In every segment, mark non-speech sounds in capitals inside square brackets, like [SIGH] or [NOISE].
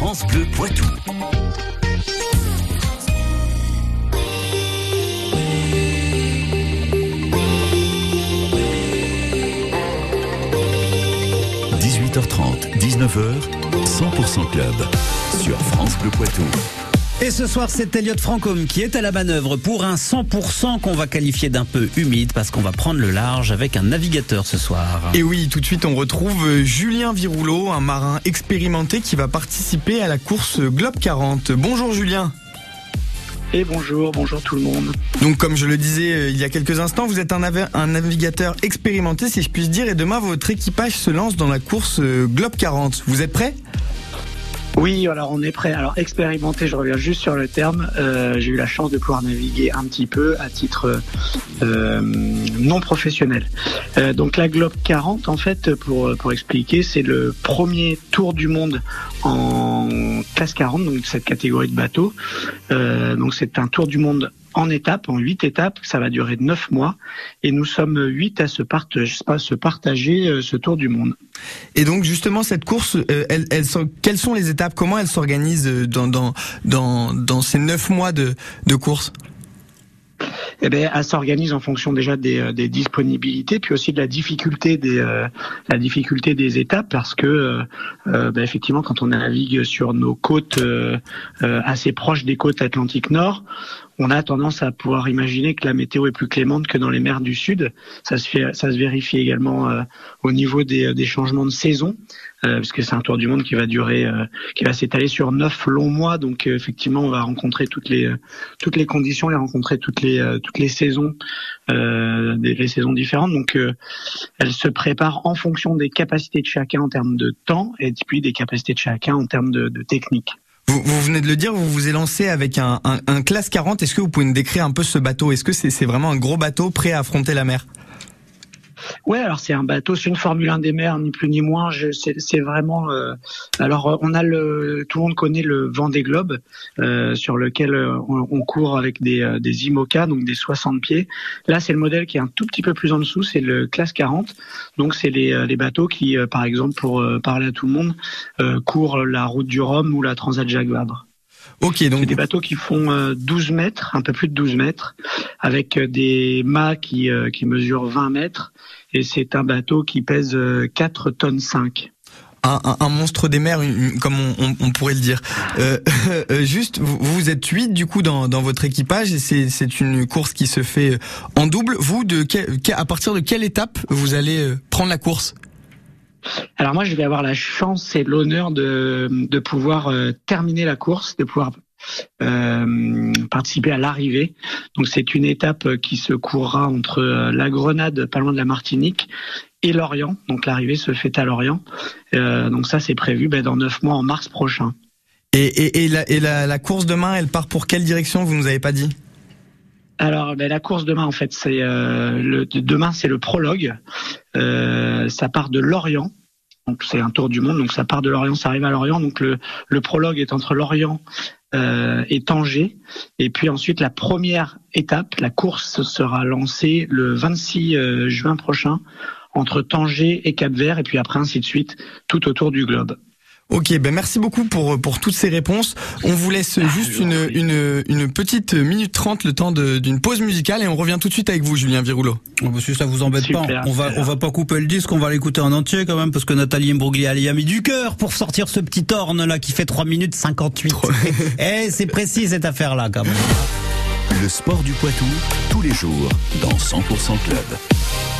France Bleu Poitou. – 18h30, 19h, 100% Club sur France Bleu Poitou. Et ce soir, c'est Elliot Francom qui est à la manœuvre pour un 100% qu'on va qualifier d'un peu humide parce qu'on va prendre le large avec un navigateur ce soir. Et oui, tout de suite, on retrouve euh, Julien Virouleau, un marin expérimenté qui va participer à la course Globe 40. Bonjour Julien. Et bonjour, bonjour tout le monde. Donc comme je le disais euh, il y a quelques instants, vous êtes un, un, navigateur expérimenté si je puis dire et demain votre équipage se lance dans la course euh, Globe 40. Vous êtes prêt? Oui, alors on est prêt. Alors expérimenter, je reviens juste sur le terme. Euh, j'ai eu la chance de pouvoir naviguer un petit peu à titre euh, non professionnel. Euh, donc la Globe 40, en fait, pour pour expliquer, c'est le premier tour du monde en classe 40, donc cette catégorie de bateaux. donc c'est un tour du monde en étapes, en huit étapes. Ça va durer neuf mois et nous sommes huit à se, partager, se partager euh, ce tour du monde. Et donc justement cette course, euh, elle, elle, quelles sont les étapes? Comment elle s'organise dans, dans, dans, dans ces neuf mois de, de course? Eh bien, elle s'organise en fonction déjà des, euh, des, disponibilités, puis aussi de la difficulté des euh, la difficulté des étapes, parce que euh, euh ben, effectivement, quand on navigue sur nos côtes euh, assez proches des côtes Atlantique Nord, on a tendance à pouvoir imaginer que la météo est plus clémente que dans les mers du sud. Ça se fait, ça se vérifie également au niveau des, des changements de saison. Euh, parce c'est un tour du monde qui va durer, euh, qui va s'étaler sur neuf longs mois. Donc euh, effectivement, on va rencontrer toutes les toutes les conditions et rencontrer toutes les toutes les saisons, des les saisons différentes. Donc elle se prépare en fonction des capacités de chacun en termes de temps et puis des capacités de chacun en termes de, de technique. Vous, venez de le dire, vous vous êtes lancé avec un, un, un classe 40. Est-ce que vous pouvez nous décrire un peu ce bateau? Est-ce que c'est vraiment un gros bateau prêt à affronter la mer? Ouais, alors c'est un bateau, c'est une Formule 1 des mers, ni plus ni moins. C'est vraiment. Euh, alors on a le, tout le monde connaît le Vendée Globe, euh, sur lequel euh, on, on, court avec des, euh, des IMOCA, donc des 60 pieds. Là, c'est le modèle qui est un tout petit peu plus en dessous, c'est le classe 40. Donc c'est les, les bateaux qui, par exemple, pour parler à tout le monde, courent la route du Rhum ou la Transat Jacques Vabre. Ok, donc c'est des bateaux qui font 12 mètres, un peu plus de 12 mètres, avec des mâts qui, qui mesurent 20 mètres et c'est un bateau qui pèse 4 euh, tonnes 5. Un, un, un, monstre des mers, comme on, on, pourrait le dire. Euh, [LAUGHS] euh, juste, vous, vous, êtes huit du coup dans, dans votre équipage et c'est une course qui se fait en double. Vous, de à partir de quelle étape vous allez prendre la course? Alors moi, je vais avoir la chance et l'honneur de, de pouvoir terminer la course, de pouvoir euh, participer à l'arrivée. Donc c'est une étape qui se courra entre euh, la Grenade, pas loin de la Martinique, et Lorient. Donc l'arrivée se fait à Lorient. Euh, donc ça c'est prévu ben, dans neuf mois en mars prochain. Et, et, la, course demain, elle part pour quelle direction Vous nous avez pas dit? Alors, ben, la course demain, en fait, c'est euh, le demain, c'est le prologue. Euh, ça part de Lorient. Donc c'est un tour du monde. Donc ça part de Lorient, ça arrive à Lorient. Donc le, le prologue est entre Lorient euh, et Tanger. Et puis ensuite, la première étape, la course sera lancée le 26 euh, juin prochain entre Tanger et Cap-Vert, et puis après ainsi de suite, tout autour du globe. Ok, ben merci beaucoup pour pour toutes ces réponses. On vous laisse ah, juste une, une, une petite minute trente le temps d'une pause musicale et on revient tout de suite avec vous, Julien Virouleau. Oh, bah, si ça vous embête pas, on va on va pas couper le disque, on va l'écouter en entier quand même parce que Nathalie Imbruglia a mis du cœur pour sortir ce petit orne là qui fait 3 minutes 58. [LAUGHS] Eh, c'est précis cette affaire là quand même. Le sport du Poitou tous les jours dans 100% Club.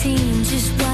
seen just one.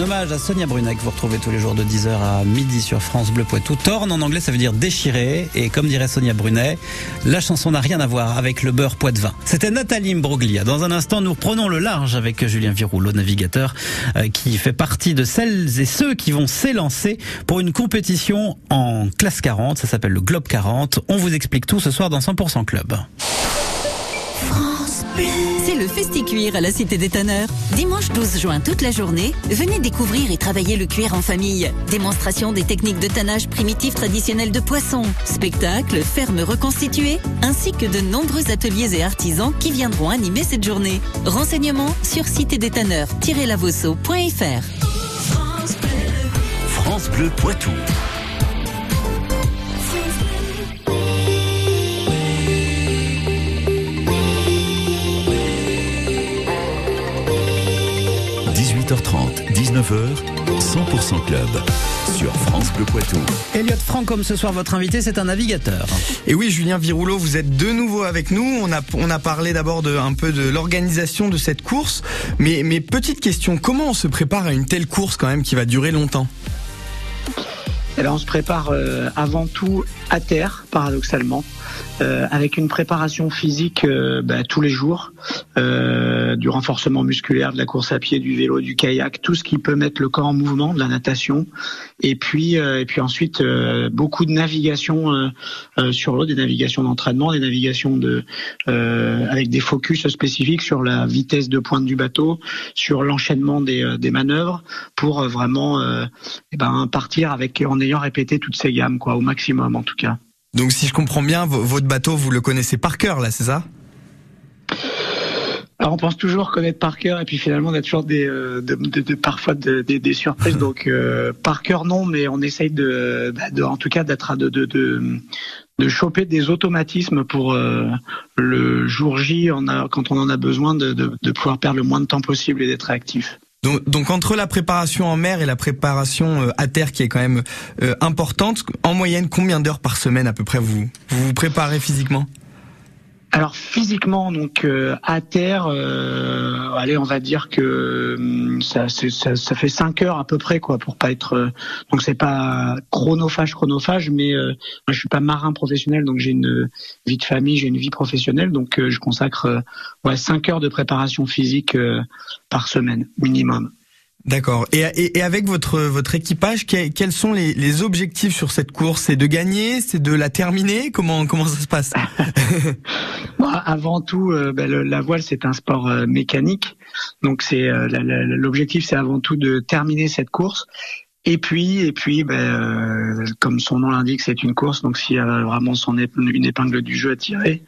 Hommage à Sonia Brunet que vous retrouvez tous les jours de 10h à midi sur France Bleu Poitou. Torn en anglais ça veut dire déchiré et comme dirait Sonia Brunet, la chanson n'a rien à voir avec le beurre Poitevin. C'était Nathalie Mbroglia. Dans un instant nous reprenons le large avec Julien Viroulot, navigateur euh, qui fait partie de celles et ceux qui vont s'élancer pour une compétition en classe 40, ça s'appelle le Globe 40. On vous explique tout ce soir dans 100% Club. C'est le Festi-Cuir à la Cité des Tanneurs. Dimanche 12 juin, toute la journée, venez découvrir et travailler le cuir en famille. Démonstration des techniques de tannage primitif traditionnelles de poissons, spectacles, fermes reconstituées, ainsi que de nombreux ateliers et artisans qui viendront animer cette journée. Renseignements sur citédétanneurs-lavosso.fr. France France Bleu Poitou. 18h30, 19h, 100% Club sur France Bleu Poitou. Elliot Franck, comme ce soir, votre invité, c'est un navigateur. Et oui, Julien Viroulot, vous êtes de nouveau avec nous. On a, on a parlé d'abord de, un peu de l'organisation de cette course. Mais, mais petite question, comment on se prépare à une telle course quand même qui va durer longtemps? Eh ben, on se prépare euh, avant tout à terre, paradoxalement. Euh, avec une préparation physique euh, bah, tous les jours, euh, du renforcement musculaire, de la course à pied, du vélo, du kayak, tout ce qui peut mettre le corps en mouvement, de la natation, et puis et puis ensuite beaucoup de navigation sur l'eau, des navigations d'entraînement, des navigations de avec des focus spécifiques sur la vitesse de pointe du bateau, sur l'enchaînement des, des manœuvres, pour vraiment eh ben, partir avec en ayant répété toutes ces gammes quoi, au maximum en tout cas. Donc si je comprends bien, votre bateau, vous le connaissez par cœur là, c'est ça? Alors on pense toujours connaître par cœur et puis finalement on a toujours des, euh, de, parfois des surprises donc euh, par cœur non mais on essaye de, bah, de en tout cas d'être de, de, de, choper des automatismes pour euh, le jour J on a, quand on en a besoin de, de, pouvoir perdre le moins de temps possible et d'être réactif. Donc, donc, entre la préparation en mer et la préparation euh, à terre qui est quand même euh, importante, en moyenne, combien d'heures par semaine à peu près vous vous, vous préparez physiquement? Alors physiquement, donc euh, à terre, euh, allez, on va dire que hum, ça, ça, ça, fait 5 heures à peu près, quoi, pour pas être. Euh, donc c'est pas chronophage, chronophage, mais moi je suis pas marin professionnel, donc j'ai une vie de famille, j'ai une vie professionnelle, donc je consacre ouais 5 heures de préparation physique par semaine minimum. D'accord. Et, et, avec votre votre équipage, quels sont les, les objectifs sur cette course? C'est de gagner, c'est de la terminer? Comment comment ça se passe? [LAUGHS] Avant tout, euh, ben, la voile c'est un sport euh, mécanique, donc c'est euh, l'objectif c'est avant tout de terminer cette course. Et puis, et puis, ben, comme son nom l'indique, c'est une course. Donc, s'il y a vraiment son une épingle du jeu à tirer,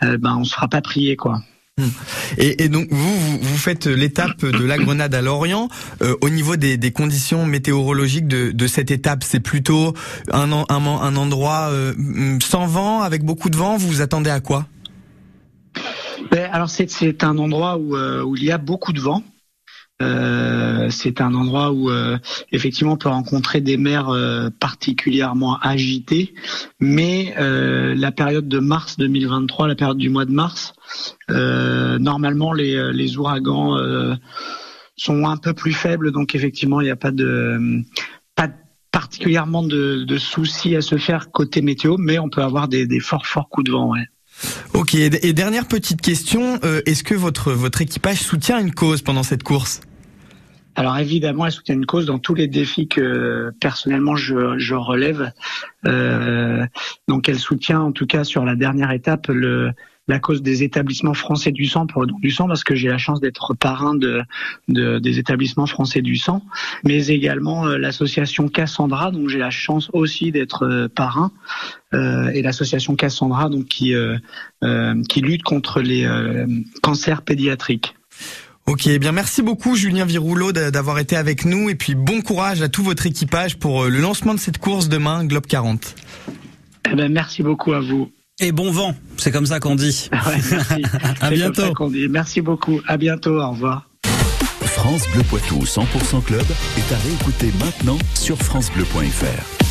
ben, on se fera pas prier, quoi. Hmm. Et, donc vous, vous, faites l'étape de la Grenade à Lorient. Au niveau des, conditions météorologiques de, cette étape, c'est plutôt un, un, endroit sans vent, avec beaucoup de vent. Vous vous attendez à quoi? Alors c'est un endroit où, euh, où il y a beaucoup de vent. Euh, c'est un endroit où euh, effectivement on peut rencontrer des mers particulièrement agitées, mais la période de mars 2023, la période du mois de mars, normalement les, ouragans sont un peu plus faibles, donc effectivement il n'y a pas de particulièrement de, soucis à se faire côté météo, mais on peut avoir des, forts forts coups de vent. Ok, et dernière petite question, est-ce que votre, votre équipage soutient une cause pendant cette course? Alors évidemment, elle soutient une cause dans tous les défis que personnellement je, relève. Euh, donc elle soutient en tout cas sur la dernière étape le, la cause des établissements français du sang pour le don du sang parce que j'ai la chance d'être parrain de, des établissements français du sang, mais également euh, l'association Cassandra donc j'ai la chance aussi d'être euh, parrain et l'association Cassandra donc qui qui lutte contre les cancers pédiatriques. Ok, eh bien merci beaucoup Julien Virouleau d'avoir été avec nous et puis bon courage à tout votre équipage pour euh, le lancement de cette course demain, Globe 40. Eh ben, merci beaucoup à vous. Et bon vent, c'est comme ça qu'on dit. [LAUGHS] Ouais, merci. [LAUGHS] à bientôt. Merci beaucoup. À bientôt. Au revoir. France Bleu Poitou 100% Club est à réécouter maintenant sur francebleu.fr.